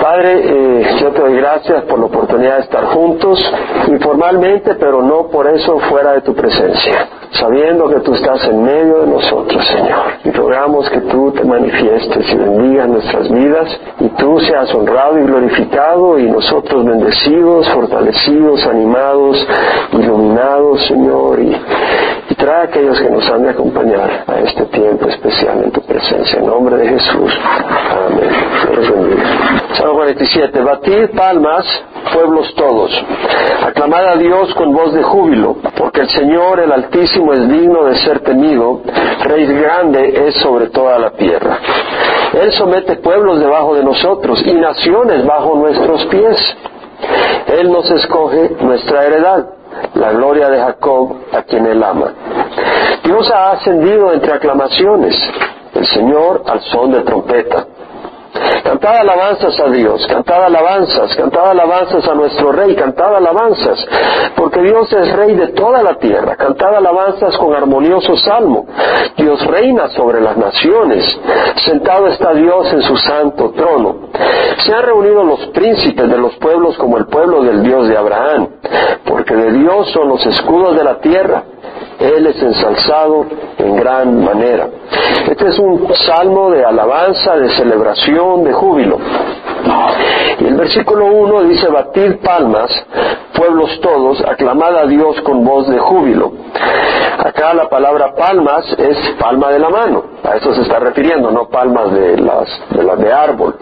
Padre, eh, yo te doy gracias por la oportunidad de estar juntos, informalmente, pero no por eso fuera de tu presencia, sabiendo que tú estás en medio de nosotros, Señor. Y rogamos que tú te manifiestes y bendigas nuestras vidas y tú seas honrado y glorificado y nosotros bendecidos, fortalecidos, animados, iluminados, Señor, trae a aquellos que nos han de acompañar a este tiempo especial en tu presencia. En nombre de Jesús. Amén. Dios bendiga. Salmo 47. Batid palmas, pueblos todos. Aclamad a Dios con voz de júbilo, porque el Señor, el Altísimo, es digno de ser temido. Rey grande es sobre toda la tierra. Él somete pueblos debajo de nosotros y naciones bajo nuestros pies. Él nos escoge nuestra heredad la gloria de Jacob a quien él ama. Dios ha ascendido entre aclamaciones, el Señor al son de trompeta. Cantad alabanzas a Dios, cantad alabanzas, cantad alabanzas a nuestro Rey, cantad alabanzas, porque Dios es Rey de toda la tierra, cantad alabanzas con armonioso salmo. Dios reina sobre las naciones, sentado está Dios en su santo trono. Se han reunido los príncipes de los pueblos como el pueblo del Dios de Abraham, porque de Dios son los escudos de la tierra. Él es ensalzado en gran manera. Este es un salmo de alabanza, de celebración, de júbilo. Y el versículo 1 dice, batid palmas, pueblos todos, aclamad a Dios con voz de júbilo. Acá la palabra palmas es palma de la mano, a eso se está refiriendo, no palmas de las de, las de árbol.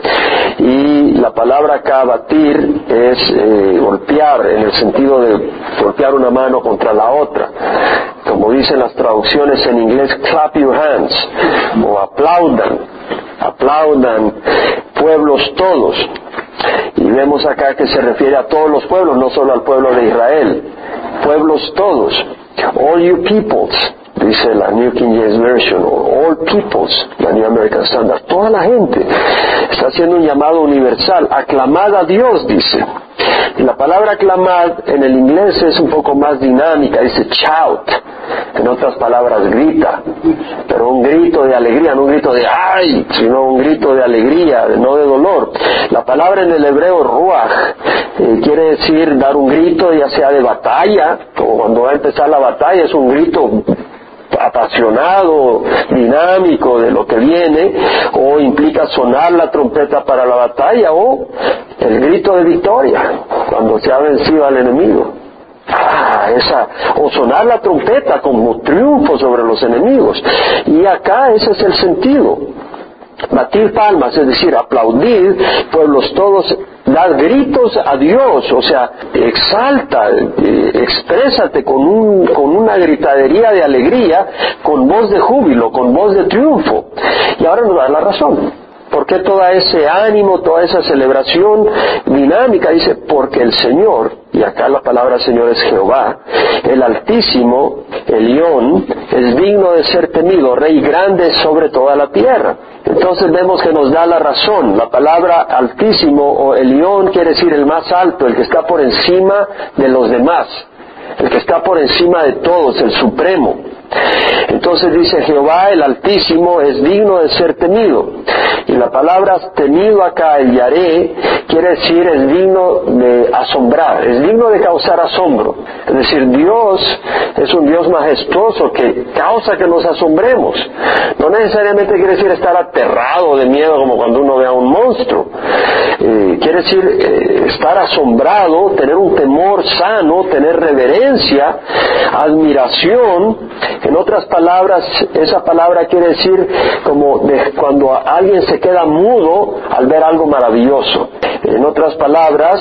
Y la palabra acá batir es eh, golpear, en el sentido de golpear una mano contra la otra. Como dicen las traducciones en inglés, clap your hands, o aplaudan, aplaudan pueblos todos. Y vemos acá que se refiere a todos los pueblos, no solo al pueblo de Israel, pueblos todos. All you peoples, dice la New King James Version, o all peoples, la New American Standard, toda la gente está haciendo un llamado universal, aclamad a Dios, dice. Y la palabra aclamad en el inglés es un poco más dinámica, dice shout, en otras palabras grita, pero un grito de alegría, no un grito de ay, sino un grito de alegría, no de dolor. La palabra en el hebreo ruach eh, quiere decir dar un grito ya sea de batalla, o cuando va a empezar la batalla es un grito apasionado, dinámico de lo que viene, o implica sonar la trompeta para la batalla, o el grito de victoria, cuando se ha vencido al enemigo. Ah, o sonar la trompeta como triunfo sobre los enemigos. Y acá ese es el sentido. Batir palmas, es decir, aplaudir, pueblos todos, dar gritos a Dios, o sea, exalta, eh, exprésate con, un, con una gritadería de alegría, con voz de júbilo, con voz de triunfo. Y ahora nos da la razón. ¿Por qué todo ese ánimo, toda esa celebración dinámica? Dice, porque el Señor, y acá la palabra Señor es Jehová, el Altísimo, el León, es digno de ser temido, Rey grande sobre toda la tierra. Entonces vemos que nos da la razón. La palabra altísimo o Elión quiere decir el más alto, el que está por encima de los demás, el que está por encima de todos, el supremo. Entonces dice Jehová el Altísimo es digno de ser temido. Y la palabra temido acá, el yaré, quiere decir es digno de asombrar, es digno de causar asombro. Es decir, Dios es un Dios majestuoso que causa que nos asombremos. No necesariamente quiere decir estar aterrado de miedo como cuando uno ve a un monstruo. Eh, quiere decir eh, estar asombrado, tener un temor sano, tener reverencia, admiración. En otras palabras, esa palabra quiere decir como de cuando alguien se queda mudo al ver algo maravilloso. En otras palabras,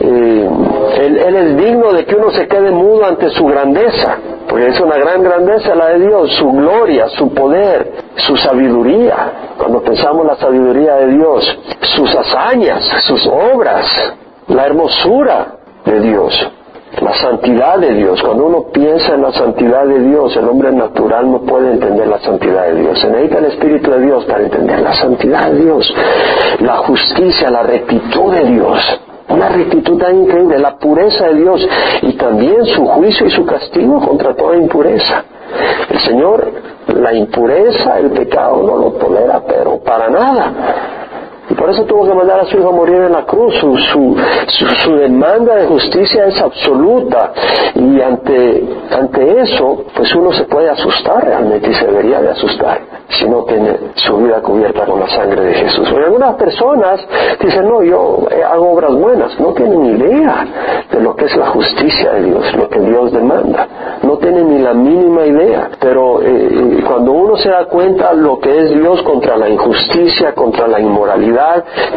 eh, él, él es digno de que uno se quede mudo ante su grandeza, porque es una gran grandeza la de Dios, su gloria, su poder, su sabiduría. Cuando pensamos la sabiduría de Dios, sus hazañas, sus obras, la hermosura de Dios la santidad de Dios. Cuando uno piensa en la santidad de Dios, el hombre natural no puede entender la santidad de Dios. Se necesita el Espíritu de Dios para entender la santidad de Dios, la justicia, la rectitud de Dios. Una rectitud tan increíble, la pureza de Dios y también su juicio y su castigo contra toda impureza. El Señor, la impureza, el pecado no lo tolera, pero para nada. Y por eso tuvo que mandar a su hijo a morir en la cruz. Su, su, su, demanda de justicia es absoluta. Y ante, ante eso, pues uno se puede asustar realmente y se debería de asustar si no tiene su vida cubierta con la sangre de Jesús. Algunas personas dicen, no, yo hago obras buenas. No tienen idea de lo que es la justicia de Dios, lo que Dios demanda. No tienen ni la mínima idea. Pero eh, eh, cuando uno se da cuenta lo que es Dios contra la injusticia, contra la inmoralidad,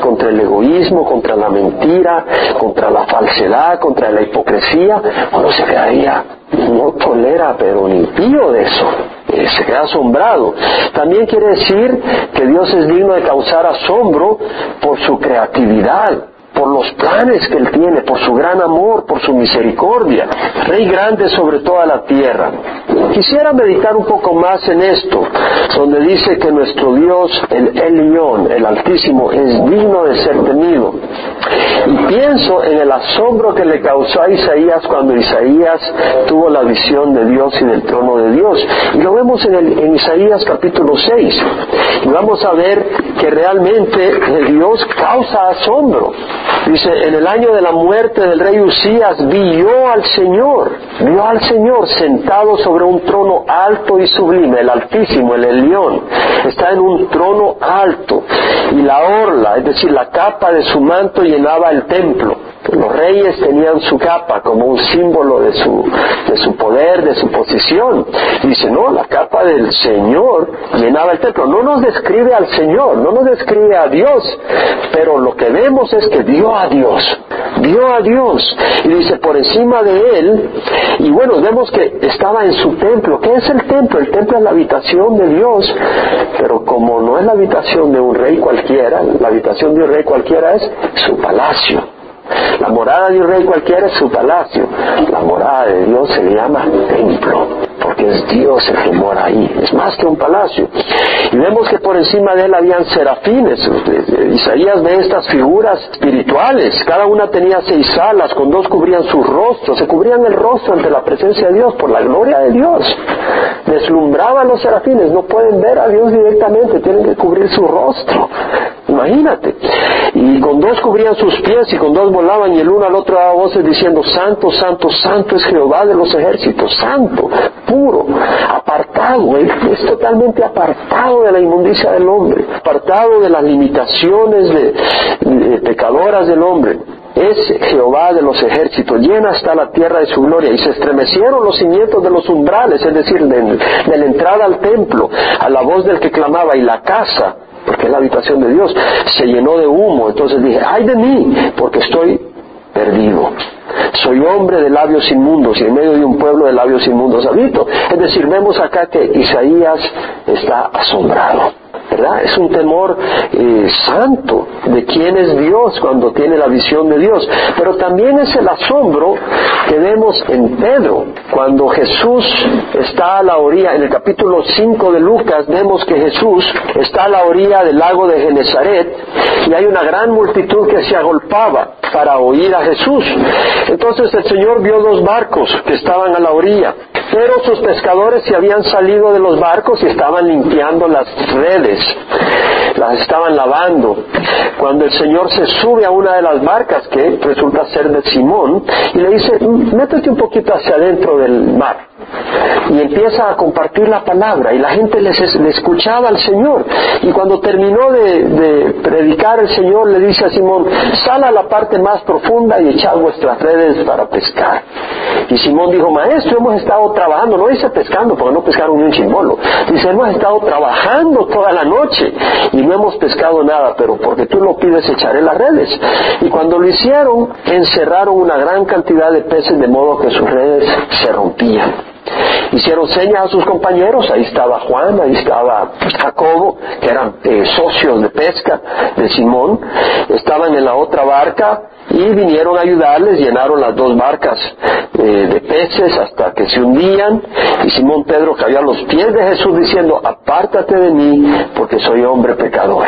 contra el egoísmo, contra la mentira, contra la falsedad, contra la hipocresía, uno se quedaría, no tolera, pero ni pío de eso. Eh, se queda asombrado. También quiere decir que Dios es digno de causar asombro por su creatividad, por los planes que Él tiene, por su gran amor, por su misericordia. Rey grande sobre toda la tierra. Quisiera meditar un poco más en esto, donde dice que nuestro Dios, el Elión, el Altísimo, es digno de ser temido. Y pienso en el asombro que le causó a Isaías cuando Isaías tuvo la visión de Dios y del trono de Dios. Y lo vemos en, en Isaías capítulo 6. Y vamos a ver que realmente Dios causa asombro. Dice, en el año de la muerte del rey Usías vio al Señor, vio al Señor sentado sobre un trono alto y sublime, el Altísimo, el Elión, está en un trono alto y la orla, es decir, la capa de su manto llenaba el templo. Los reyes tenían su capa como un símbolo de su, de su poder, de su posición. dice, no, la capa del Señor llenaba el templo. No nos describe al Señor, no nos describe a Dios, pero lo que vemos es que vio a Dios, vio a Dios. Y dice, por encima de él, y bueno, vemos que estaba en su templo. ¿Qué es el templo? El templo es la habitación de Dios, pero como no es la habitación de un rey cualquiera, la habitación de un rey cualquiera es su palacio. La morada de un rey cualquiera es su palacio. La morada de Dios se le llama templo, porque es Dios el que mora ahí. Es más que un palacio. Y vemos que por encima de él habían serafines. Isaías ve estas figuras espirituales. Cada una tenía seis alas, con dos cubrían su rostro. Se cubrían el rostro ante la presencia de Dios, por la gloria de Dios. Deslumbraban los serafines. No pueden ver a Dios directamente, tienen que cubrir su rostro. Imagínate. Y con dos cubrían sus pies y con dos volaban y el uno al otro daba voces diciendo, Santo, Santo, Santo es Jehová de los ejércitos, Santo, puro, apartado, es totalmente apartado de la inmundicia del hombre, apartado de las limitaciones pecadoras del hombre es Jehová de los ejércitos, llena hasta la tierra de su gloria. Y se estremecieron los cimientos de los umbrales, es decir, de, de, la entrada al templo, a la voz del que clamaba, y la casa porque es la habitación de Dios, se llenó de humo. Entonces dije, ay de mí, porque estoy perdido. Soy hombre de labios inmundos y en medio de un pueblo de labios inmundos habito. Es decir, vemos acá que Isaías está asombrado. Es un temor eh, santo de quién es Dios cuando tiene la visión de Dios. Pero también es el asombro que vemos en Pedro, cuando Jesús está a la orilla, en el capítulo 5 de Lucas vemos que Jesús está a la orilla del lago de Genezaret y hay una gran multitud que se agolpaba para oír a Jesús. Entonces el Señor vio dos barcos que estaban a la orilla, pero sus pescadores se habían salido de los barcos y estaban limpiando las redes, las estaban lavando. Cuando el Señor se sube a una de las barcas, que resulta ser de Simón, y le dice, métete un poquito hacia adentro del mar y empieza a compartir la palabra y la gente le escuchaba al Señor. Y cuando terminó de, predicar el Señor le dice a Simón sal a la parte más profunda y echad vuestras redes para pescar y Simón dijo maestro hemos estado trabajando no dice pescando porque no pescaron ni un chimbolo dice hemos estado trabajando toda la noche no hemos pescado nada pero porque tú lo pides echaré las redes. Y cuando lo hicieron encerraron una gran cantidad de peces de modo que sus redes se rompían. Hicieron señas a sus compañeros, ahí estaba Juan, ahí estaba Jacobo, que eran eh, socios de pesca de Simón, estaban en la otra barca y vinieron a ayudarles, llenaron las dos barcas eh, de hasta que se hundían y Simón Pedro cayó a los pies de Jesús diciendo, apártate de mí porque soy hombre pecador.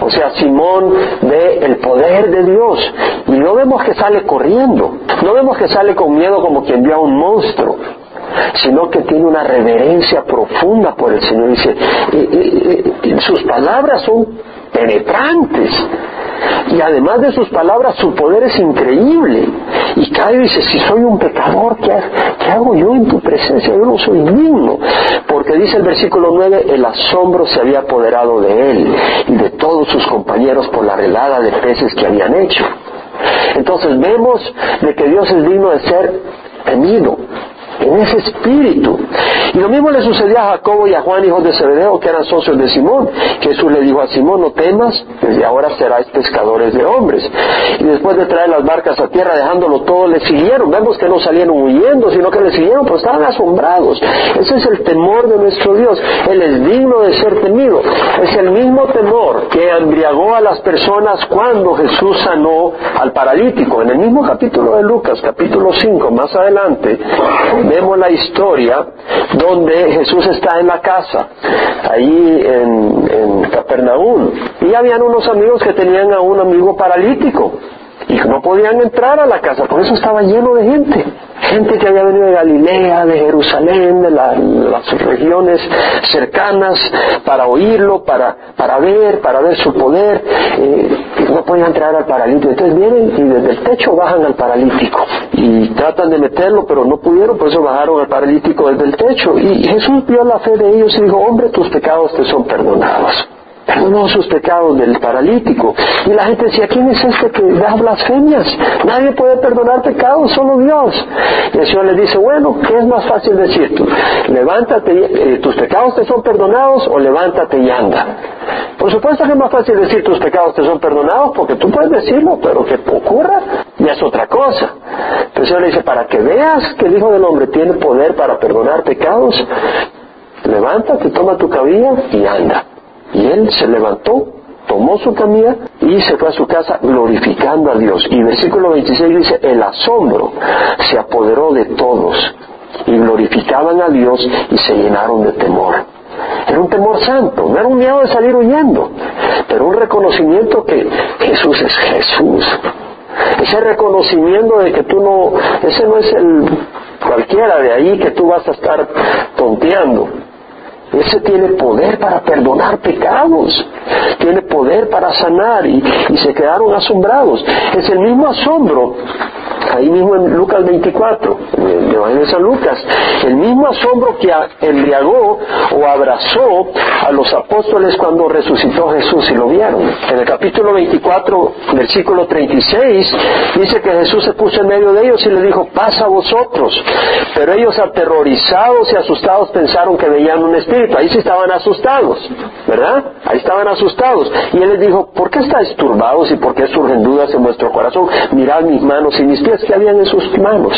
O sea, Simón ve el poder de Dios y no vemos que sale corriendo, no vemos que sale con miedo como quien vio a un monstruo sino que tiene una reverencia profunda por el Señor. Dice, sus palabras son penetrantes. Y además de sus palabras, su poder es increíble. Y Caio dice, si soy un pecador, ¿qué, ¿qué, hago yo en tu presencia? Yo no soy digno. Porque dice el versículo 9, el asombro se había apoderado de él y de todos sus compañeros por la relada de peces que habían hecho. Entonces vemos de que Dios es digno de ser temido, en ese espíritu. Y lo mismo le sucedió a Jacobo y a Juan, hijos de Zebedeo, que eran socios de Simón. Jesús le dijo a Simón, no temas, desde ahora seráis pescadores de hombres. Y después de traer las barcas a tierra, dejándolo todo, le siguieron. Vemos que no salieron huyendo, sino que le siguieron, pues estaban asombrados. Ese es el temor de nuestro Dios. Él es digno de ser temido. Es el mismo temor que embriagó a las personas cuando Jesús sanó al paralítico. En el mismo capítulo de Lucas, capítulo 5, más adelante, vemos la historia donde Jesús está en la casa, ahí en, en y habían unos amigos que tenían a un amigo paralítico y no podían entrar a la casa, por eso estaba lleno de gente. Gente que había venido de Galilea, de Jerusalén, de las regiones cercanas, para oírlo, para, para ver, para ver su poder. Eh, no podían entrar al paralítico. Entonces vienen y desde el techo bajan al paralítico. Y tratan de meterlo, pero no pudieron, por eso bajaron al paralítico desde el techo. Y Jesús vio la fe de ellos y dijo, hombre, tus pecados te son perdonados perdonó sus pecados del paralítico. Y la gente decía, ¿quién es este que da blasfemias? Nadie puede perdonar pecados, solo Dios. Y el Señor le dice, bueno, ¿qué es más fácil decir tú? Levántate, eh, tus pecados te son perdonados o levántate y anda. Por supuesto que es más fácil decir tus pecados te son perdonados porque tú puedes decirlo, pero que ocurra ya es otra cosa. el Señor le dice, para que veas que el Hijo del Hombre tiene poder para perdonar pecados, levántate, toma tu cabilla y anda. Y él se levantó, tomó su camilla y se fue a su casa glorificando a Dios. Y versículo 26 dice, el asombro se apoderó de todos y glorificaban a Dios y se llenaron de temor. Era un temor santo, no era un miedo de salir huyendo, pero un reconocimiento que Jesús es Jesús. Ese reconocimiento de que tú no, ese no es el cualquiera de ahí que tú vas a estar tonteando. Ese tiene poder para perdonar pecados, tiene poder para sanar y, se quedaron asombrados. Es el mismo asombro ahí mismo en Lucas 24, en el Evangelio de San Lucas, el mismo asombro que embriagó o abrazó a los apóstoles cuando resucitó Jesús y lo vieron. En el capítulo 24, versículo 36, dice que Jesús se puso en medio de ellos y le dijo, pasa a vosotros. Pero ellos aterrorizados y asustados pensaron que veían un espíritu Ahí sí estaban asustados, ¿verdad? Ahí estaban asustados. Y él les dijo, ¿por qué estáis turbados y por qué surgen dudas en vuestro corazón? Mirad mis manos y mis pies que habían en sus manos.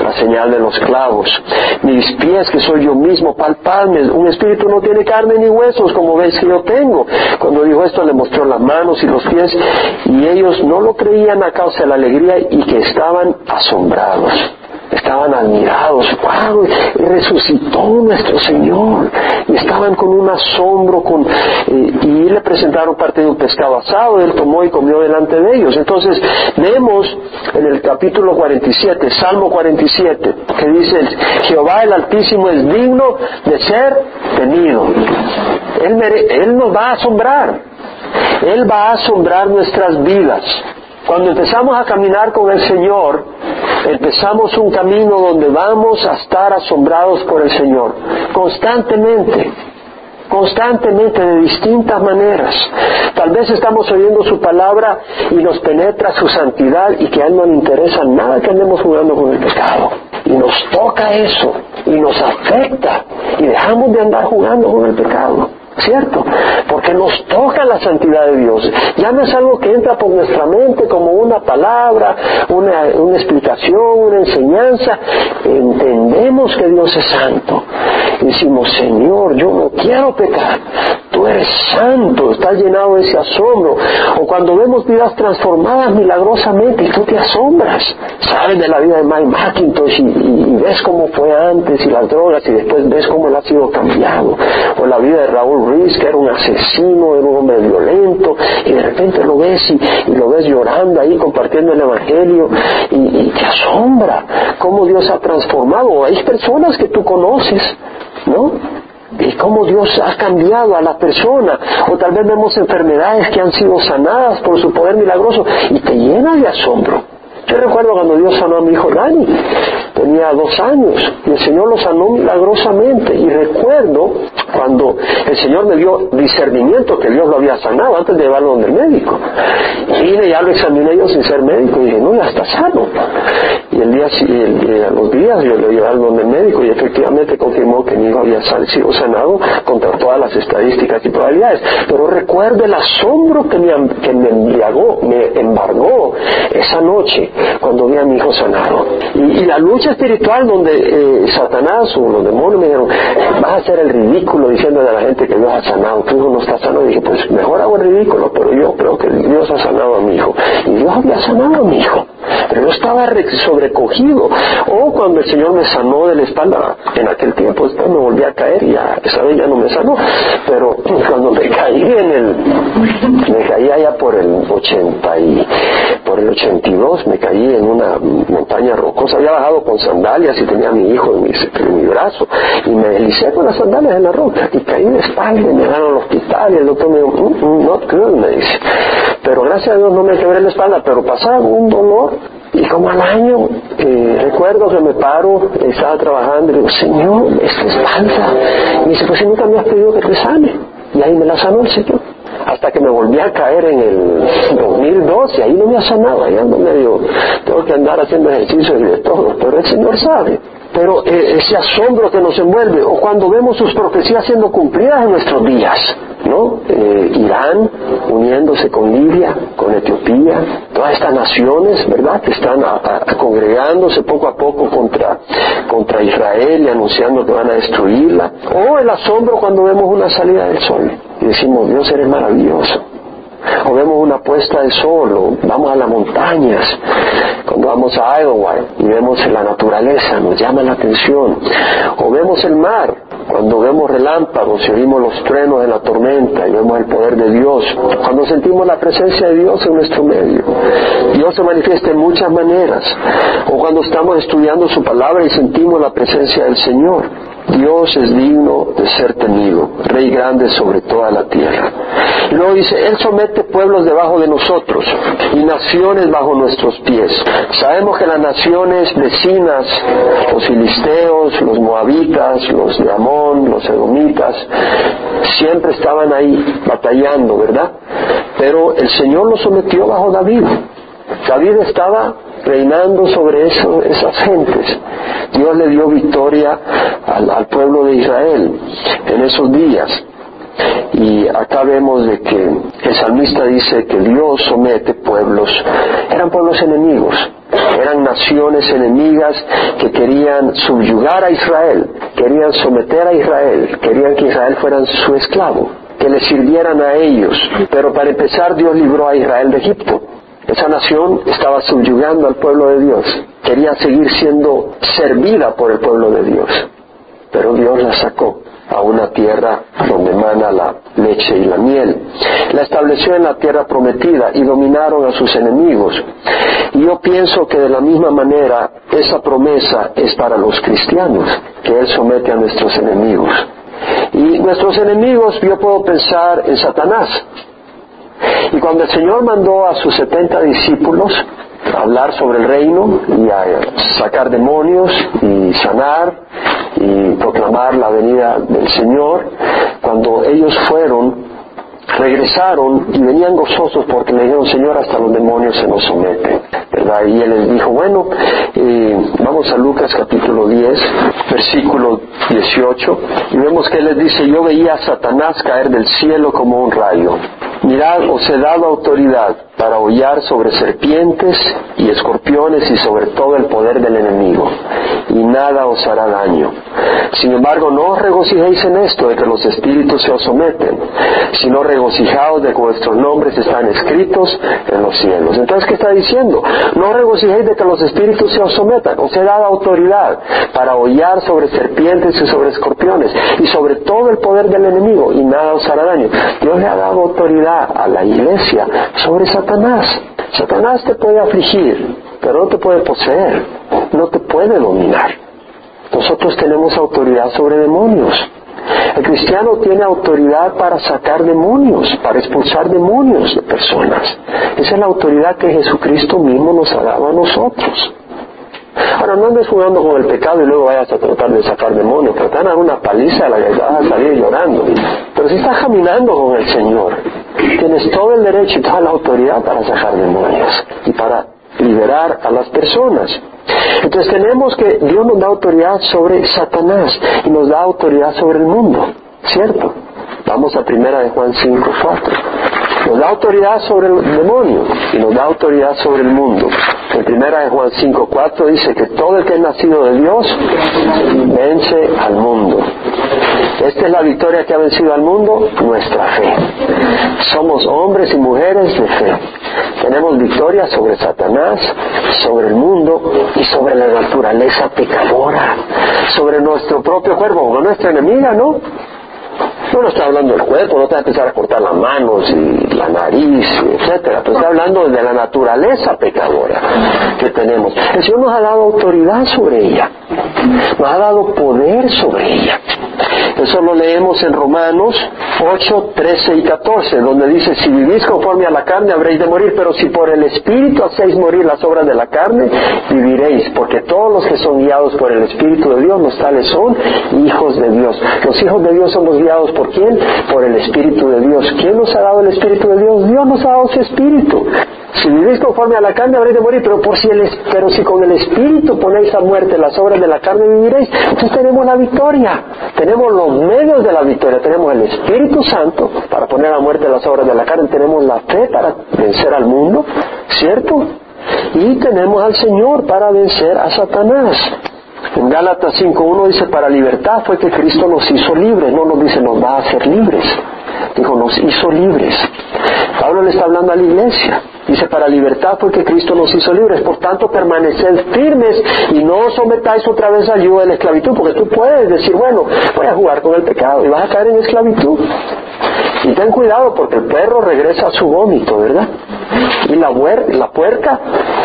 La señal de los clavos. Mis pies que soy yo mismo, palpadme. Un espíritu no tiene carne ni huesos, como veis que yo tengo. Cuando dijo esto le mostró las manos y los pies y ellos no lo creían a causa de la alegría y que estaban asombrados estaban admirados, wow, resucitó nuestro Señor, y estaban con un asombro, con, eh, y le presentaron parte de un pescado asado, él tomó y comió delante de ellos. Entonces, vemos en el capítulo 47, Salmo 47, que dice, Jehová el Altísimo es digno de ser tenido. Él, él nos va a asombrar, Él va a asombrar nuestras vidas. Cuando empezamos a caminar con el Señor, empezamos un camino donde vamos a estar asombrados por el Señor, constantemente, constantemente de distintas maneras. Tal vez estamos oyendo su palabra y nos penetra su santidad y que a Él no le interesa nada que andemos jugando con el pecado. Y nos toca eso y nos afecta y dejamos de andar jugando con el pecado. ¿Cierto? Porque nos toca la santidad de Dios. Ya no es algo que entra por nuestra mente como una palabra, una, una explicación, una enseñanza. Entendemos que Dios es santo. decimos, Señor, yo no quiero pecar. Tú eres santo, estás llenado de ese asombro. O cuando vemos vidas transformadas milagrosamente y tú te asombras. Sabes de la vida de Mike McIntosh y, ves cómo fue antes y las drogas y después ves cómo él ha sido cambiado. O la vida de Raúl Que era un asesino, era un hombre violento, y de repente lo ves y, lo ves llorando ahí compartiendo el Evangelio, y, te asombra cómo Dios ha transformado. Hay personas que tú conoces, ¿no? y cómo Dios ha cambiado a la persona, o tal vez vemos enfermedades que han sido sanadas por su poder milagroso y te llena de asombro. Yo recuerdo cuando Dios sanó a mi hijo Dani, tenía dos años y el Señor lo sanó milagrosamente y recuerdo cuando el Señor me dio discernimiento que Dios lo había sanado antes de llevarlo donde el médico. Y ya lo examiné yo sin ser médico y dije, no, ya está sano. Y el día, a los días yo lo llevé donde el médico y efectivamente confirmó que mi hijo había sido sanado contra todas las estadísticas y probabilidades. Pero recuerdo el asombro que me, que me embriagó, me embargó esa noche cuando vi a mi hijo sanado. Y, la lucha espiritual donde eh, Satanás o los demonios me dijeron, vas a hacer el ridículo diciendo a la gente que Dios ha sanado, tu hijo no está sano. Y dije, pues mejor hago ridículo, pero yo creo que Dios ha sanado a mi hijo. Y Dios había sanado a mi hijo. Pero yo estaba sobrecogido. O cuando el Señor me sanó de la espalda, en aquel tiempo después me volví a caer y ya, esa vez ya no me sanó. Pero cuando me caí en el, me caí allá por el 80 y, por el 82, me caí en una montaña rocosa. Había bajado con sandalias y tenía a mi hijo en mi, brazo y me deslicé con las sandalias en la roca y caí de espalda y me llegaron al hospital y el doctor me dijo, mm, mm, not good, me dice. Pero gracias a Dios no me quebré la espalda, pero pasaba un dolor y como al año, eh, recuerdo que me paro, estaba trabajando y digo, Señor, esta espalda. Y dice, pues si nunca me has pedido que te sane. Y ahí me la sanó el Señor. Hasta que me volví a caer en el 2002 y ahí no me ha sanado, ahí ando medio, tengo que andar haciendo ejercicios y de todo, pero el Señor sabe pero eh, ese asombro que nos envuelve, o cuando vemos sus profecías siendo cumplidas en nuestros días, ¿no? Eh, Irán uniéndose con Libia, con Etiopía, todas estas naciones, ¿verdad?, que están congregándose poco a poco contra, contra Israel y anunciando que van a destruirla, o el asombro cuando vemos una salida del sol y decimos, Dios eres maravilloso o vemos una puesta de sol, o vamos a las montañas, cuando vamos a Idlewild y vemos la naturaleza, nos llama la atención, o vemos el mar, cuando vemos relámpagos y oímos los truenos de la tormenta y vemos el poder de Dios, cuando sentimos la presencia de Dios en nuestro medio. Dios se manifiesta en muchas maneras, o cuando estamos estudiando su palabra y sentimos la presencia del Señor. Dios es digno de ser temido, Rey grande sobre toda la tierra. Y luego dice, Él somete pueblos debajo de nosotros y naciones bajo nuestros pies. Sabemos que las naciones vecinas, los filisteos, los moabitas, los de Amón, los edomitas, siempre estaban ahí batallando, ¿verdad? Pero el Señor los sometió bajo David. David estaba reinando sobre esas gentes. Dios le dio victoria al, pueblo de Israel en esos días. Y acá vemos de que el salmista dice que Dios somete pueblos, eran pueblos enemigos, eran naciones enemigas que querían subyugar a Israel, querían someter a Israel, querían que Israel fuera su esclavo, que le sirvieran a ellos. Pero para empezar Dios libró a Israel de Egipto. Esa nación estaba subyugando al pueblo de Dios, quería seguir siendo servida por el pueblo de Dios, pero Dios la sacó a una tierra donde emana la leche y la miel. La estableció en la tierra prometida y dominaron a sus enemigos. Y yo pienso que de la misma manera esa promesa es para los cristianos, que Él somete a nuestros enemigos. Y nuestros enemigos, yo puedo pensar en Satanás, y cuando el Señor mandó a sus setenta discípulos a hablar sobre el reino y a sacar demonios y sanar y proclamar la venida del Señor, cuando ellos fueron, regresaron y venían gozosos porque le dijeron, Señor, hasta los demonios se nos someten. ¿verdad? Y él les dijo, bueno, eh, vamos a Lucas capítulo 10, versículo 18, y vemos que él les dice, yo veía a Satanás caer del cielo como un rayo. Mirad, os he dado autoridad para hollar sobre serpientes y escorpiones y sobre todo el poder del enemigo, y nada os hará daño. Sin embargo, no os regocijéis en esto de que los espíritus se os someten, sino regocijaos de que vuestros nombres están escritos en los cielos. Entonces, ¿qué está diciendo? No regocijéis de que los espíritus se os sometan, os he dado autoridad para hollar sobre serpientes y sobre escorpiones y sobre todo el poder del enemigo, y nada os hará daño. Dios le ha dado autoridad a la iglesia sobre esa Satanás. Satanás te puede afligir, pero no te puede poseer, no te puede dominar. Nosotros tenemos autoridad sobre demonios. El cristiano tiene autoridad para sacar demonios, para expulsar demonios de personas. Esa es la autoridad que Jesucristo mismo nos ha dado a nosotros. Ahora, no andes jugando con el pecado y luego vayas a tratar de sacar demonios, pero te van una paliza a la que vas a salir llorando. Pero si estás caminando con el Señor, tienes todo el derecho y toda la autoridad para sacar demonios y para liberar a las personas. Entonces tenemos que Dios nos da autoridad sobre Satanás y nos da autoridad sobre el mundo, ¿cierto? Vamos a primera de Juan 5, 4. Nos da autoridad sobre el demonio y nos da autoridad sobre el mundo. En primera de Juan 5, 4 dice que todo el que es nacido de Dios vence al mundo. Esta es la victoria que ha vencido al mundo, nuestra fe. Somos hombres y mujeres de fe. Tenemos victoria sobre Satanás, sobre el mundo y sobre la naturaleza pecadora, sobre nuestro propio cuerpo, como nuestra enemiga, ¿no? No no está hablando del cuerpo, no te va a empezar a cortar las manos y la nariz, etcétera. Pero está hablando de la naturaleza pecadora que tenemos. El Señor nos ha dado autoridad sobre ella. Nos ha dado poder sobre ella. Eso lo leemos en Romanos 8, 13 y 14, donde dice, si vivís conforme a la carne habréis de morir, pero si por el Espíritu hacéis morir las obras de la carne, viviréis, porque todos los que son guiados por el Espíritu de Dios, los tales son hijos de Dios. Los hijos de Dios somos guiados por quién? Por el Espíritu de Dios. ¿Quién nos ha dado el Espíritu de Dios? Dios nos ha dado su Espíritu. Si vivís conforme a la carne habréis de morir, pero, por si el, pero si con el Espíritu ponéis a muerte las obras de la carne viviréis, entonces tenemos la victoria. Tenemos los medios de la victoria. Tenemos el Espíritu Santo para poner a muerte las obras de la carne. Tenemos la fe para vencer al mundo, ¿cierto? Y tenemos al Señor para vencer a Satanás. En Gálatas 5.1 dice, para libertad fue que Cristo nos hizo libres, no nos dice nos va a hacer libres. Dijo, nos hizo libres. Pablo le está hablando a la iglesia. Dice, para libertad fue que Cristo nos hizo libres. Por tanto, permaneced firmes y no os sometáis otra vez al yugo de la esclavitud, porque tú puedes decir, bueno, voy a jugar con el pecado y vas a caer en esclavitud. Y ten cuidado porque el perro regresa a su vómito, ¿verdad? Y la, puerca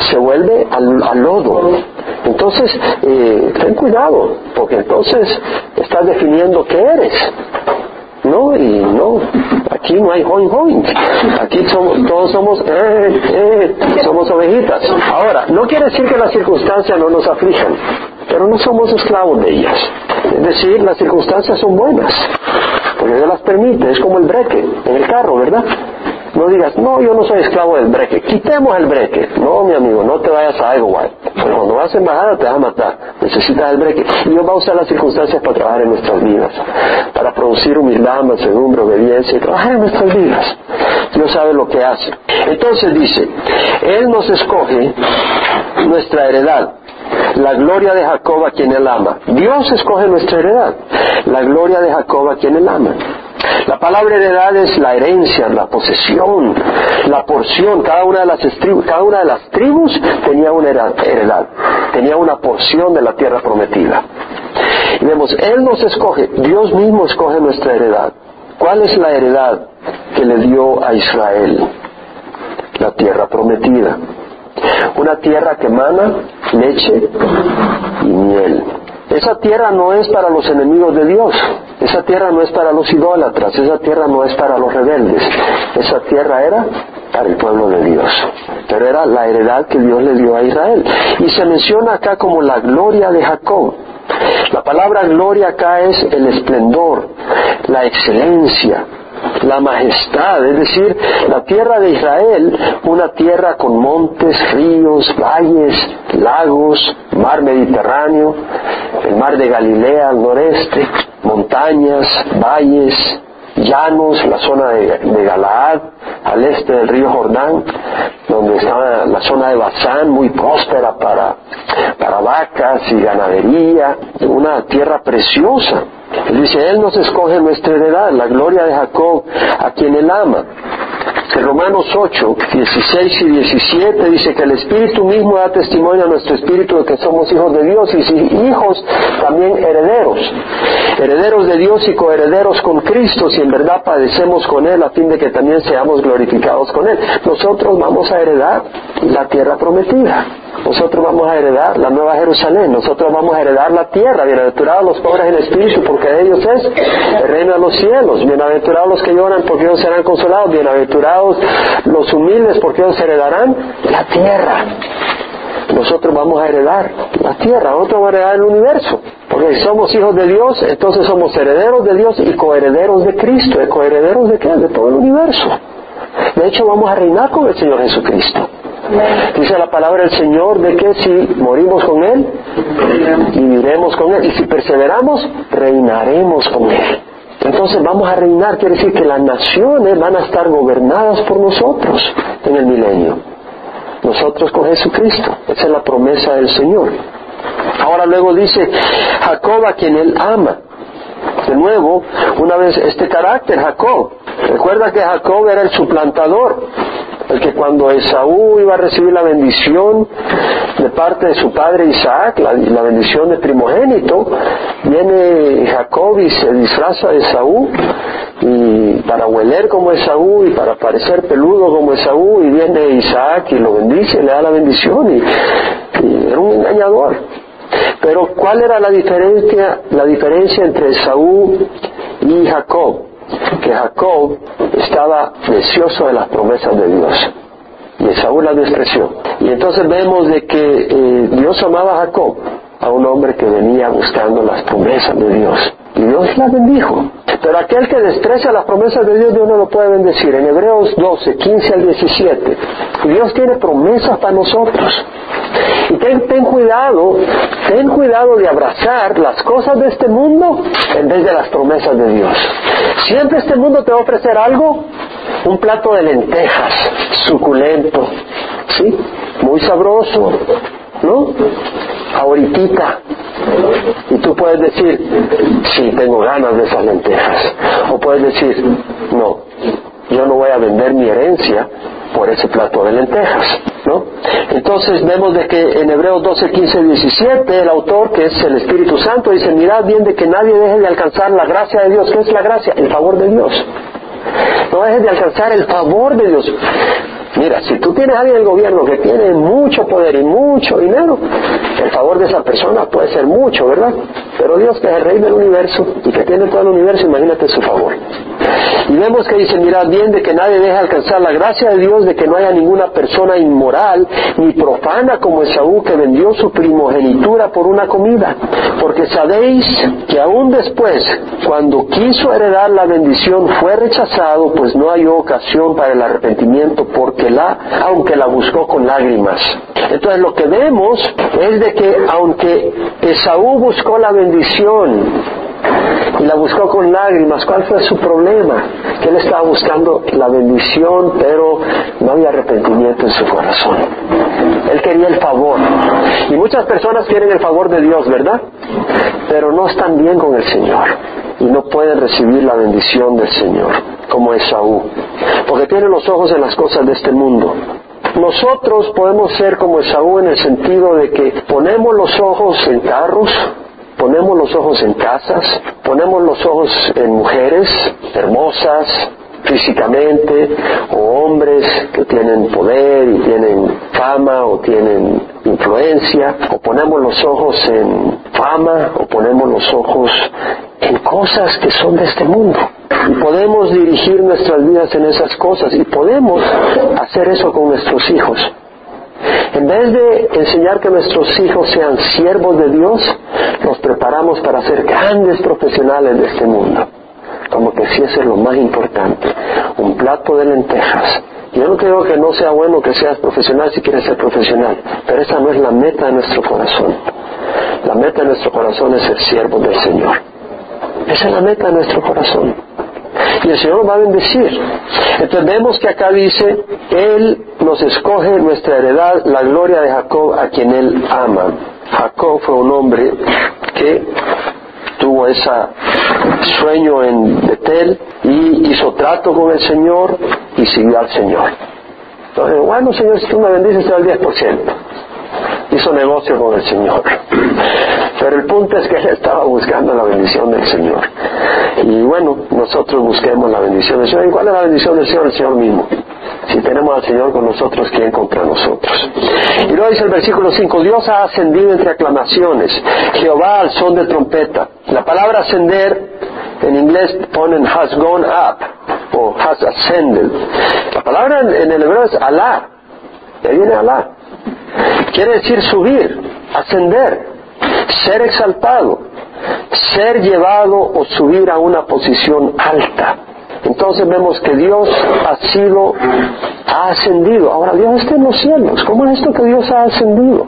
se vuelve al, al lodo. Entonces, eh, ten cuidado, porque entonces estás definiendo qué eres. No, y no, aquí no hay join join. Aquí somos, todos somos, eh, eh, somos ovejitas. Ahora, no quiere decir que las circunstancias no nos aflijan, pero no somos esclavos de ellas. Es decir, las circunstancias son buenas, porque Dios las permite, es como el breque en el carro, ¿verdad? No digas, no, yo no soy esclavo del breque. Quitemos el breque. No, mi amigo, no te vayas a Iowa. Porque cuando vas en bajada te vas a matar. Necesitas el breque. Y Dios va a usar las circunstancias para trabajar en nuestras vidas. Para producir humildad, mansedumbre, obediencia y trabajar en nuestras vidas. Dios sabe lo que hace. Entonces dice, Él nos escoge nuestra heredad. La gloria de Jacob a quien Él ama. Dios escoge nuestra heredad. La gloria de Jacob a quien Él ama. La palabra heredad es la herencia, la posesión, la porción. Cada una de las, cada una de las tribus tenía una heredad, tenía una porción de la tierra prometida. Y vemos, Él nos escoge, Dios mismo escoge nuestra heredad. ¿Cuál es la heredad que le dio a Israel? La tierra prometida. Una tierra que emana leche y miel. Esa tierra no es para los enemigos de Dios, esa tierra no es para los idólatras, esa tierra no es para los rebeldes, esa tierra era para el pueblo de Dios, pero era la heredad que Dios le dio a Israel. Y se menciona acá como la gloria de Jacob. La palabra gloria acá es el esplendor, la excelencia, la majestad, es decir, la tierra de Israel, una tierra con montes, ríos, valles, lagos, mar Mediterráneo, el mar de Galilea al noreste, montañas, valles, llanos, la zona de, Galaad, al este del río Jordán, donde estaba la zona de Bazán, muy próspera para, para vacas y ganadería, una tierra preciosa. Él dice, Él nos escoge nuestra heredad, la gloria de Jacob, a quien Él ama. En Romanos 8, 16 y 17 dice que el Espíritu mismo da testimonio a nuestro Espíritu de que somos hijos de Dios y si hijos, también herederos. Herederos de Dios y coherederos con Cristo si en verdad padecemos con Él a fin de que también seamos glorificados con Él. Nosotros vamos a heredar la tierra prometida. nosotros vamos a heredar la nueva Jerusalén, nosotros vamos a heredar la tierra, bienaventurados los pobres en espíritu, porque de ellos es el reino de los cielos, bienaventurados los que lloran, porque ellos serán consolados, bienaventurados los humildes, porque ellos heredarán la tierra. Nosotros vamos a heredar la tierra, nosotros vamos a heredar el universo. Porque si somos hijos de Dios, entonces somos herederos de Dios y coherederos de Cristo. ¿Y coherederos de qué? De todo el universo. De hecho, vamos a reinar con el Señor Jesucristo. Dice la palabra del Señor de que si morimos con Él, viviremos con Él. Y si perseveramos, reinaremos con Él. Entonces vamos a reinar, quiere decir que las naciones van a estar gobernadas por nosotros en el milenio. Nosotros con Jesucristo. Esa es la promesa del Señor. Ahora luego dice Jacob a quien él ama. De nuevo, una vez este carácter, Jacob. Recuerda que Jacob era el suplantador, el que cuando Esaú iba a recibir la bendición de parte de su padre Isaac, la, bendición de primogénito, viene Jacob y se disfraza de Esaú y para hueler como Esaú y para parecer peludo como Esaú y viene Isaac y lo bendice, le da la bendición y, y era un engañador. Pero ¿cuál era la diferencia, la diferencia entre Esaú y Jacob? Que Jacob estaba deseoso de las promesas de Dios y Esaú la despreció. Y entonces vemos de que eh, Dios amaba a Jacob, a un hombre que venía buscando las promesas de Dios. Y Dios la bendijo. Pero aquel que desprecia las promesas de Dios, Dios no lo puede bendecir. En Hebreos 12, 15 al 17. Dios tiene promesas para nosotros. Y ten, ten, cuidado, ten cuidado de abrazar las cosas de este mundo en vez de las promesas de Dios. Siempre este mundo te va a ofrecer algo, un plato de lentejas, suculento, ¿sí? Muy sabroso, ¿no? Ahorita. Y tú puedes decir, sí, tengo ganas de esas lentejas. O puedes decir, no, yo no voy a vender mi herencia por ese plato de lentejas, ¿no? Entonces vemos de que en Hebreos 12, 15, 17 el autor, que es el Espíritu Santo, dice, mirad bien de que nadie deje de alcanzar la gracia de Dios. ¿Qué es la gracia? El favor de Dios. No dejes de alcanzar el favor de Dios. Mira, si tú tienes a alguien en el gobierno que tiene mucho poder y mucho dinero, el favor de esa persona puede ser mucho, ¿verdad? Pero Dios que es el rey del universo y que tiene todo el universo, imagínate su favor. Y vemos que dice, mirad bien de que nadie deje alcanzar la gracia de Dios, de que no haya ninguna persona inmoral ni profana como Esaú que vendió su primogenitura por una comida. Porque sabéis que aún después, cuando quiso heredar la bendición, fue rechazado, pues no halló ocasión para el arrepentimiento, porque la, aunque la buscó con lágrimas. Entonces lo que vemos es de que aunque Esaú buscó la bendición, y la buscó con lágrimas. ¿Cuál fue su problema? Que él estaba buscando la bendición, pero no había arrepentimiento en su corazón. Él quería el favor. Y muchas personas quieren el favor de Dios, ¿verdad? Pero no están bien con el Señor y no pueden recibir la bendición del Señor, como Esaú, porque tienen los ojos en las cosas de este mundo. Nosotros podemos ser como Esaú en el sentido de que ponemos los ojos en carros, ponemos los ojos en casas, ponemos los ojos en mujeres hermosas físicamente, o hombres que tienen poder y tienen fama o tienen influencia, o ponemos los ojos en fama, o ponemos los ojos en cosas que son de este mundo. Y podemos dirigir nuestras vidas en esas cosas y podemos hacer eso con nuestros hijos. En vez de enseñar que nuestros hijos sean siervos de Dios, los preparamos para ser grandes profesionales de este mundo. Como que si eso es lo más importante. Un plato de lentejas. Yo no creo que no sea bueno que seas profesional si quieres ser profesional, pero esa no es la meta de nuestro corazón. La meta de nuestro corazón es ser siervos del Señor. Esa es la meta de nuestro corazón. Y el Señor nos va a bendecir. Entonces vemos que acá dice, Él nos escoge nuestra heredad, la gloria de Jacob, a quien Él ama. Jacob fue un hombre que tuvo ese sueño en Betel y hizo trato con el Señor y siguió al Señor. Entonces, bueno, Señor, si tú me bendices, te doy el 10%. Hizo negocio con el Señor. Pero el punto es que él estaba buscando la bendición del Señor. Y bueno, nosotros busquemos la bendición del Señor. ¿Y cuál es la bendición del Señor? El Señor mismo. Si tenemos al Señor con nosotros, ¿quién contra nosotros? Y luego dice el versículo 5, Dios ha ascendido entre aclamaciones, Jehová al son de trompeta. La palabra ascender en inglés ponen has gone up o has ascended. La palabra en, el hebreo es Alá. Ahí viene Alá. Quiere decir subir, ascender, ser exaltado, ser llevado o subir a una posición alta. Entonces vemos que Dios ha sido, ha ascendido. Ahora Dios está en los cielos. ¿Cómo es esto que Dios ha ascendido?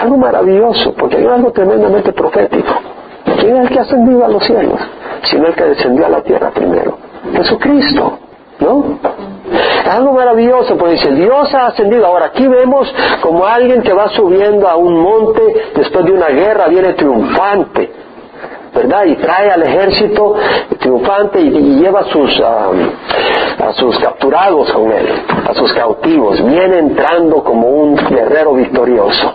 Algo maravilloso, porque hay algo tremendamente profético. ¿Quién es el que ha ascendido a los cielos? Sino el que descendió a la tierra primero. Jesucristo. ¿No? Es algo maravilloso, porque dice, Dios ha ascendido. Ahora aquí vemos como alguien que va subiendo a un monte después de una guerra, viene triunfante ¿verdad? Y trae al ejército triunfante y, lleva a sus, a sus capturados con él, a sus cautivos. Viene entrando como un guerrero victorioso.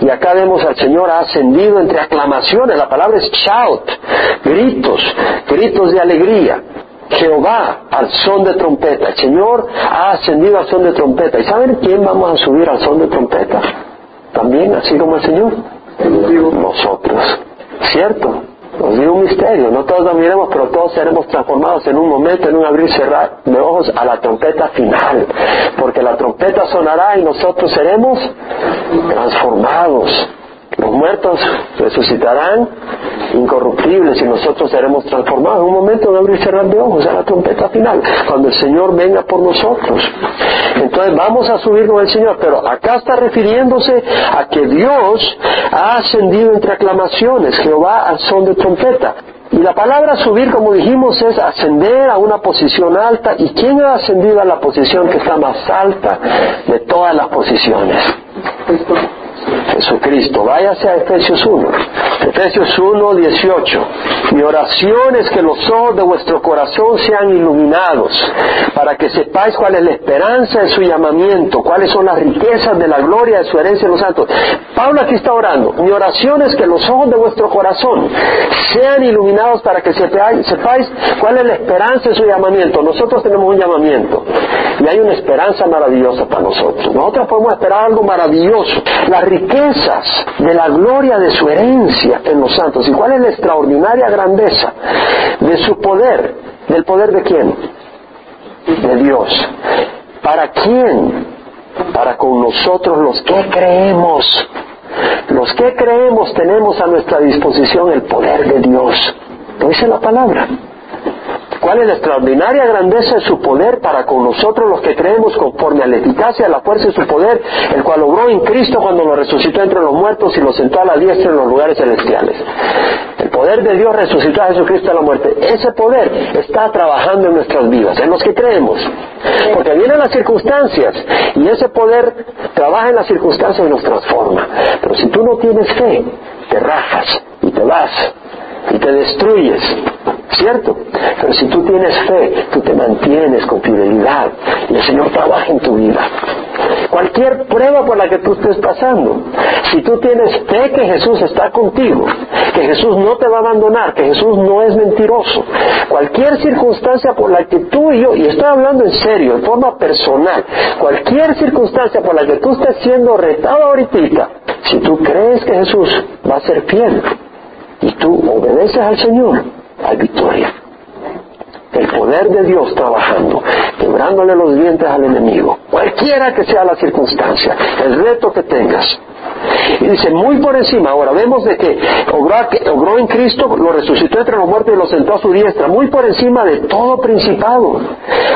Y acá vemos al Señor ascendido entre aclamaciones, la palabra es shout, gritos, gritos de alegría. Jehová al son de trompeta. El Señor ha ascendido al son de trompeta. ¿Y saben quién vamos a subir al son de trompeta? También, así como el Señor. Nosotros. ¿Cierto? Nos dio un misterio, no todos dormiremos, pero todos seremos transformados en un momento, en un abrir y cerrar de ojos a la trompeta final, porque la trompeta sonará y nosotros seremos transformados. Los muertos resucitarán incorruptibles y nosotros seremos transformados en un momento de abrir y cerrar de ojos a la trompeta final, cuando el Señor venga por nosotros. Entonces vamos a subir con el Señor, pero acá está refiriéndose a que Dios ha ascendido entre aclamaciones, Jehová al son de trompeta. Y la palabra subir, como dijimos, es ascender a una posición alta. ¿Y quién ha ascendido a la posición que está más alta de todas las posiciones? Jesucristo. Váyase a Efesios 1. Efesios 1, 18. Mi oración es que los ojos de vuestro corazón sean iluminados, para que sepáis cuál es la esperanza de su llamamiento, cuáles son las riquezas de la gloria de su herencia en los santos. Pablo aquí está orando. Mi oración es que los ojos de vuestro corazón sean iluminados para que sepáis, cuál es la esperanza de su llamamiento. Nosotros tenemos un llamamiento y hay una esperanza maravillosa para nosotros. Nosotros podemos esperar algo maravilloso. La de la gloria de su herencia en los santos. ¿Y cuál es la extraordinaria grandeza de su poder? ¿Del poder de quién? De Dios. ¿Para quién? Para con nosotros los que creemos. Los que creemos tenemos a nuestra disposición el poder de Dios. Lo dice la palabra cuál es la extraordinaria grandeza de su poder para con nosotros los que creemos conforme a la eficacia, la fuerza de su poder, el cual obró en Cristo cuando lo resucitó entre los muertos y lo sentó a la diestra en los lugares celestiales. El poder de Dios resucitó a Jesucristo a la muerte. Ese poder está trabajando en nuestras vidas, en los que creemos. Porque vienen las circunstancias y ese poder trabaja en las circunstancias y nos transforma. Pero si tú no tienes fe, te rajas y te vas y te destruyes ¿Cierto? Pero si tú tienes fe, tú te mantienes con fidelidad y el Señor trabaja en tu vida. Cualquier prueba por la que tú estés pasando, si tú tienes fe que Jesús está contigo, que Jesús no te va a abandonar, que Jesús no es mentiroso, cualquier circunstancia por la que tú y yo, y estoy hablando en serio, en forma personal, cualquier circunstancia por la que tú estés siendo retado ahorita, si tú crees que Jesús va a ser fiel y tú obedeces al Señor, hay victoria. El poder de Dios trabajando, quebrándole los dientes al enemigo, cualquiera que sea la circunstancia, el reto que tengas. Y dice, muy por encima, ahora vemos de que obró, en Cristo, lo resucitó entre los muertos y lo sentó a su diestra, muy por encima de todo principado,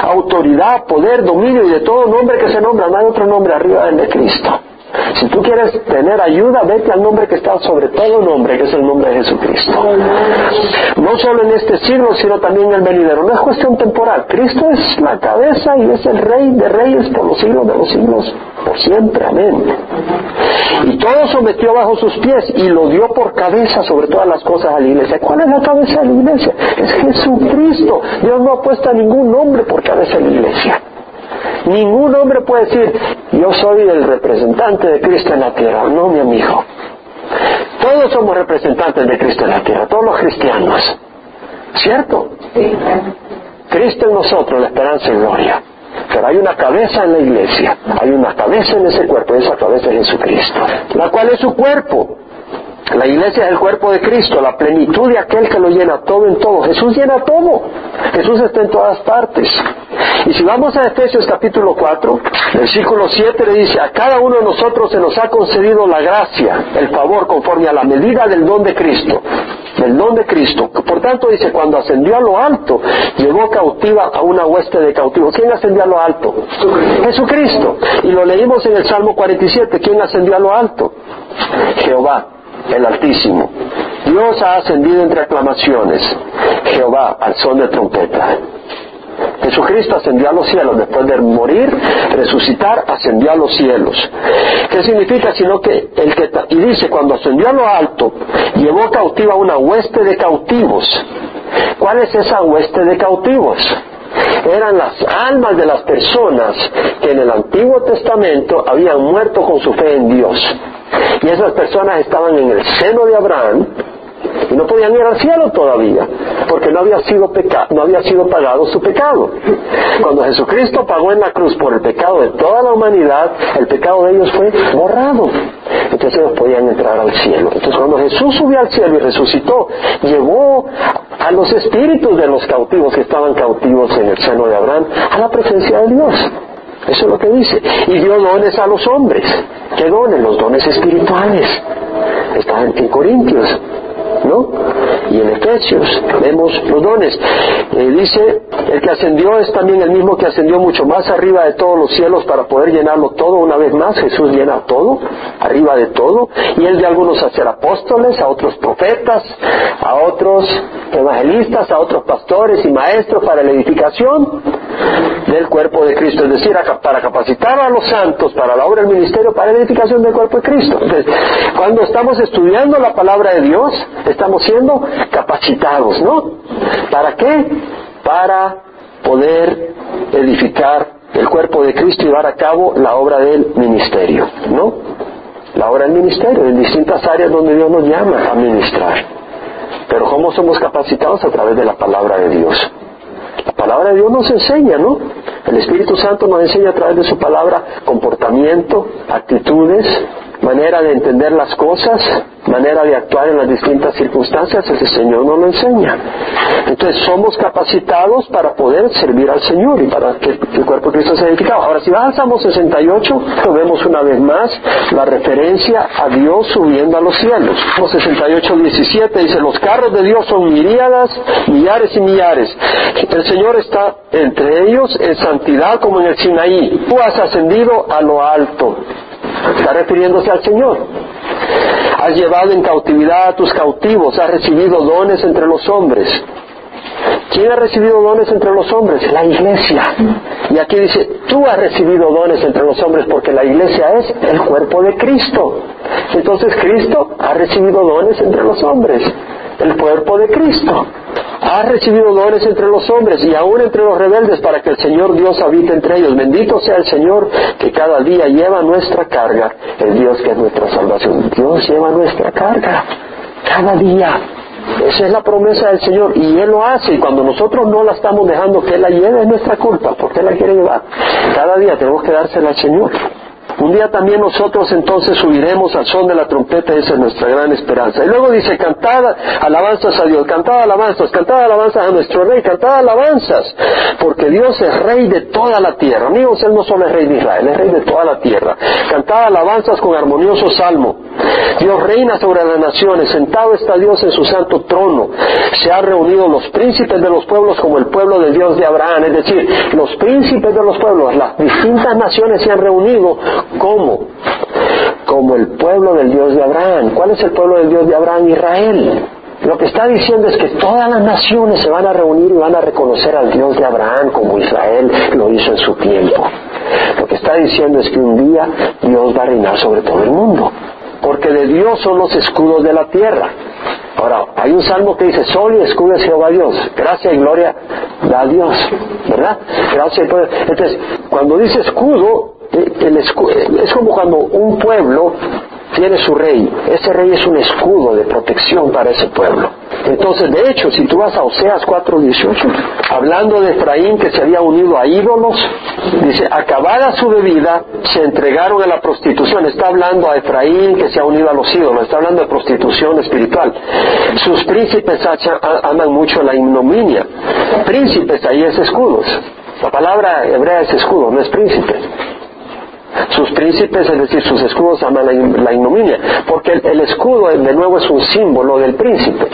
autoridad, poder, dominio y de todo nombre que se nombra, no hay otro nombre arriba del de Cristo. Si tú quieres tener ayuda, vete al nombre que está sobre todo nombre, que es el nombre de Jesucristo. No solo en este siglo, sino también en el venidero. No es cuestión temporal. Cristo es la cabeza y es el rey de reyes por los siglos de los siglos, por siempre. Amén. Y todo sometió bajo sus pies y lo dio por cabeza sobre todas las cosas a la iglesia. ¿Cuál es la cabeza de la iglesia? Es Jesucristo. Dios no ha puesto a ningún nombre por cabeza de la iglesia. Ningún hombre puede decir, yo soy el representante de Cristo en la tierra. No, mi amigo. Todos somos representantes de Cristo en la tierra, todos los cristianos. ¿Cierto? Cristo en nosotros, la esperanza y gloria. Pero hay una cabeza en la iglesia, hay una cabeza en ese cuerpo, y esa cabeza es Jesucristo, la cual es su cuerpo. La iglesia es el cuerpo de Cristo, la plenitud de aquel que lo llena todo en todo. Jesús llena todo. Jesús está en todas partes. Y si vamos a Efesios capítulo 4, versículo 7 le dice, a cada uno de nosotros se nos ha concedido la gracia, el favor conforme a la medida del don de Cristo. Del don de Cristo. Por tanto dice, cuando ascendió a lo alto, llevó cautiva a una hueste de cautivos. ¿Quién ascendió a lo alto? Jesucristo. Y lo leímos en el Salmo 47. ¿Quién ascendió a lo alto? Jehová el Altísimo. Dios ha ascendido entre aclamaciones. Jehová al son de trompeta. Jesucristo ascendió a los cielos después de morir, resucitar, ascendió a los cielos. ¿Qué significa? Sino que el que y dice cuando ascendió a lo alto, llevó cautiva una hueste de cautivos. ¿Cuál es esa hueste de cautivos? Eran las almas de las personas que en el Antiguo Testamento habían muerto con su fe en Dios. Y esas personas estaban en el seno de Abraham y no podían ir al cielo todavía, porque no había sido no había sido pagado su pecado. Cuando Jesucristo pagó en la cruz por el pecado de toda la humanidad, el pecado de ellos fue borrado. Entonces ellos podían entrar al cielo. Entonces cuando Jesús subió al cielo y resucitó, llevó a los espíritus de los cautivos que estaban cautivos en el seno de Abraham a la presencia de Dios. Eso es lo que dice. Y dio dones a los hombres. ¿Qué dones? Los dones espirituales. Están en Corintios. ¿no? Y en Efesios vemos los dones. Eh, dice, el que ascendió es también el mismo que ascendió mucho más arriba de todos los cielos para poder llenarlo todo una vez más. Jesús llena todo, arriba de todo. Y él de algunos hacer apóstoles, a otros profetas, a otros evangelistas, a otros pastores y maestros para la edificación del cuerpo de Cristo. Es decir, para capacitar a los santos para la obra del ministerio, para la edificación del cuerpo de Cristo. Entonces, cuando estamos estudiando la palabra de Dios, estamos siendo capacitados, ¿no? ¿Para qué? Para poder edificar el cuerpo de Cristo y llevar a cabo la obra del ministerio, ¿no? La obra del ministerio, en distintas áreas donde Dios nos llama a ministrar. Pero ¿cómo somos capacitados? A través de la palabra de Dios. La palabra de Dios nos enseña, ¿no? El Espíritu Santo nos enseña a través de su palabra comportamiento, actitudes, manera de entender las cosas, manera de actuar en las distintas circunstancias, el Señor nos lo enseña. Entonces somos capacitados para poder servir al Señor y para que el cuerpo de Cristo sea edificado. Ahora, si vas al Salmo 68, lo vemos una vez más la referencia a Dios subiendo a los cielos. Salmo 68, 17 dice, los carros de Dios son miríadas, millares y millares. El Señor está entre ellos en santidad como en el Sinaí. Tú has ascendido a lo alto. Está refiriéndose al Señor. Has llevado en cautividad a tus cautivos, has recibido dones entre los hombres. ¿Quién ha recibido dones entre los hombres? La iglesia. Y aquí dice, tú has recibido dones entre los hombres porque la iglesia es el cuerpo de Cristo. Entonces Cristo ha recibido dones entre los hombres, el cuerpo de Cristo. Ha recibido dones entre los hombres y aún entre los rebeldes para que el Señor Dios habite entre ellos. Bendito sea el Señor que cada día lleva nuestra carga, el Dios que es nuestra salvación. Dios lleva nuestra carga cada día. Esa es la promesa del Señor y Él lo hace y cuando nosotros no la estamos dejando que Él la lleve es nuestra culpa porque Él la quiere llevar. Cada día tenemos que dársela al Señor. Un día también nosotros entonces subiremos al son de la trompeta, esa es nuestra gran esperanza. Y luego dice, cantad alabanzas a Dios, cantad alabanzas, cantad alabanzas a nuestro Rey, cantad alabanzas, porque Dios es Rey de toda la tierra. Amigos, Él no solo es Rey de Israel, es Rey de toda la tierra. Cantad alabanzas con armonioso salmo. Dios reina sobre las naciones, sentado está Dios en su santo trono. Se han reunido los príncipes de los pueblos como el pueblo de Dios de Abraham, es decir, los príncipes de los pueblos, las distintas naciones se han reunido ¿Cómo? Como el pueblo del Dios de Abraham. ¿Cuál es el pueblo del Dios de Abraham? Israel. Lo que está diciendo es que todas las naciones se van a reunir y van a reconocer al Dios de Abraham como Israel lo hizo en su tiempo. Lo que está diciendo es que un día Dios va a reinar sobre todo el mundo. Porque de Dios son los escudos de la tierra. Ahora, hay un salmo que dice, sol y escudo es Jehová Dios. Gracia y gloria da a Dios. ¿Verdad? Gracia y poder. Entonces, cuando dice escudo, es como cuando un pueblo tiene su rey. Ese rey es un escudo de protección para ese pueblo. Entonces, de hecho, si tú vas a Oseas 4:18, hablando de Efraín que se había unido a ídolos, dice, acabada su bebida, se entregaron a la prostitución. Está hablando a Efraín que se ha unido a los ídolos, está hablando de prostitución espiritual. Sus príncipes aman mucho la ignominia. Príncipes, ahí es escudos. La palabra hebrea es escudo, no es príncipe. Sus príncipes, es decir, sus escudos aman la, ignominia, porque el, escudo de nuevo es un símbolo del príncipe.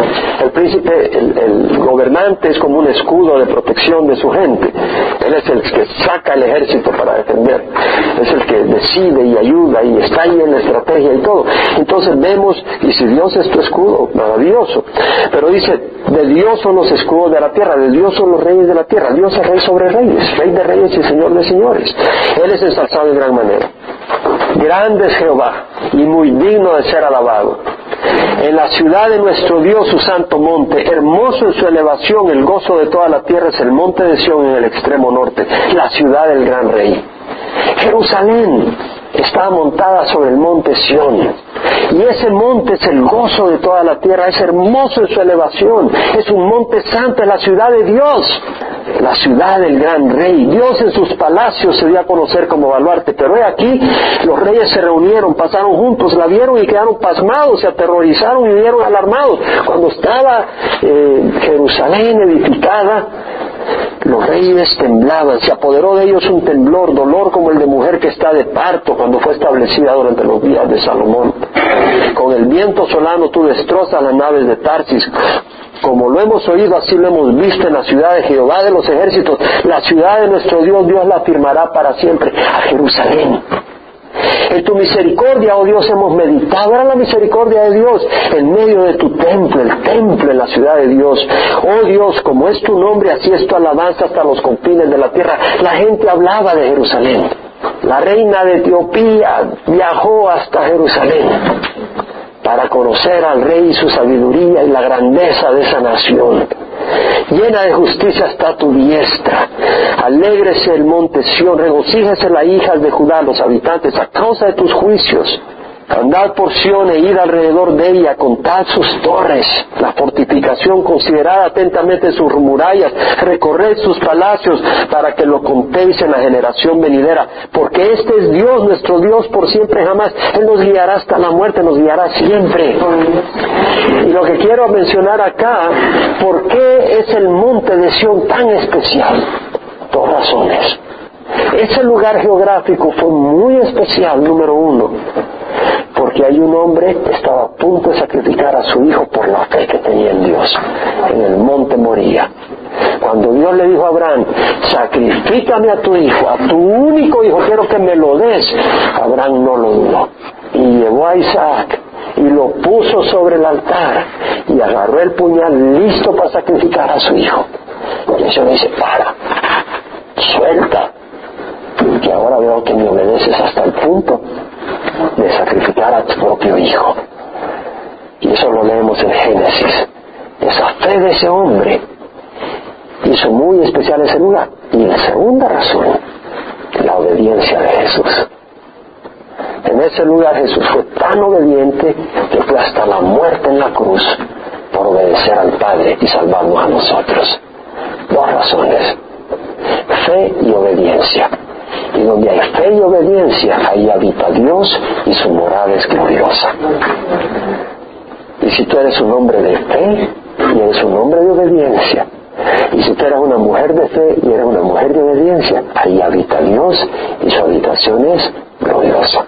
El príncipe, el, gobernante es como un escudo de protección de su gente. Él es el que saca el ejército para defender. Es el que decide y ayuda y está ahí en la estrategia y todo. Entonces vemos, y si Dios es tu escudo, maravilloso. Pero dice, de Dios son los escudos de la tierra, de Dios son los reyes de la tierra. Dios es rey sobre reyes, rey de reyes y señor de señores. Él es ensalzado de gran manera. Grande es Jehová y muy digno de ser alabado. En la ciudad de nuestro Dios, su santo monte, hermoso en su elevación, el gozo de toda la tierra es el monte de Sión en el extremo norte, la ciudad del gran rey. Jerusalén está montada sobre el monte Sión. Y ese monte es el gozo de toda la tierra, es hermoso en su elevación, es un monte santo, es la ciudad de Dios la ciudad del gran rey. Dios en sus palacios se dio a conocer como baluarte, pero he aquí, los reyes se reunieron, pasaron juntos, la vieron y quedaron pasmados, se aterrorizaron y vieron alarmados. Cuando estaba eh, Jerusalén edificada, los reyes temblaban, se apoderó de ellos un temblor, dolor como el de mujer que está de parto cuando fue establecida durante los días de Salomón. Con el viento solano tú destrozas las naves de Tarsis, como lo hemos oído, así lo hemos visto en la ciudad de Jehová de los ejércitos. La ciudad de nuestro Dios, Dios la afirmará para siempre. A Jerusalén. En tu misericordia, oh Dios, hemos meditado. Era la misericordia de Dios en medio de tu templo, el templo en la ciudad de Dios. Oh Dios, como es tu nombre, así es tu alabanza hasta los confines de la tierra. La gente hablaba de Jerusalén. La reina de Etiopía viajó hasta Jerusalén para conocer al rey y su sabiduría y la grandeza de esa nación. Llena de justicia está tu diestra. Alégrese el monte Sión, regocíjese la hija de Judá, los habitantes, a causa de tus juicios. Andad por Sion e id alrededor de ella, contad sus torres, la fortificación, considerad atentamente sus murallas, recorred sus palacios para que lo contéis en la generación venidera, porque este es Dios, nuestro Dios por siempre jamás. Él nos guiará hasta la muerte, nos guiará siempre. Y lo que quiero mencionar acá, ¿por qué es el monte de Sion tan especial? Dos razones. Ese lugar geográfico fue muy especial, número uno, porque hay un hombre que estaba a punto de sacrificar a su hijo por la fe que tenía en Dios. En el monte moría. Cuando Dios le dijo a Abraham, sacrifícame a tu hijo, a tu único hijo, quiero que me lo des, Abraham no lo dudó. Y llevó a Isaac y lo puso sobre el altar y agarró el puñal listo para sacrificar a su hijo. Y el Señor dice, para, suelta, que ahora veo que me obedeces hasta el punto de sacrificar a tu propio hijo. Y eso lo leemos en Génesis. Esa fe de ese hombre hizo muy especial ese lugar. Y la segunda razón, la obediencia de Jesús. En ese lugar Jesús fue tan obediente que fue hasta la muerte en la cruz por obedecer al Padre y salvarnos a nosotros. Dos razones, fe y obediencia. Y donde hay fe y obediencia, ahí habita Dios y su morada es gloriosa. Y si tú eres un hombre de fe y eres un hombre de obediencia, y si tú eres una mujer de fe y eres una mujer de obediencia, ahí habita Dios y su habitación es gloriosa.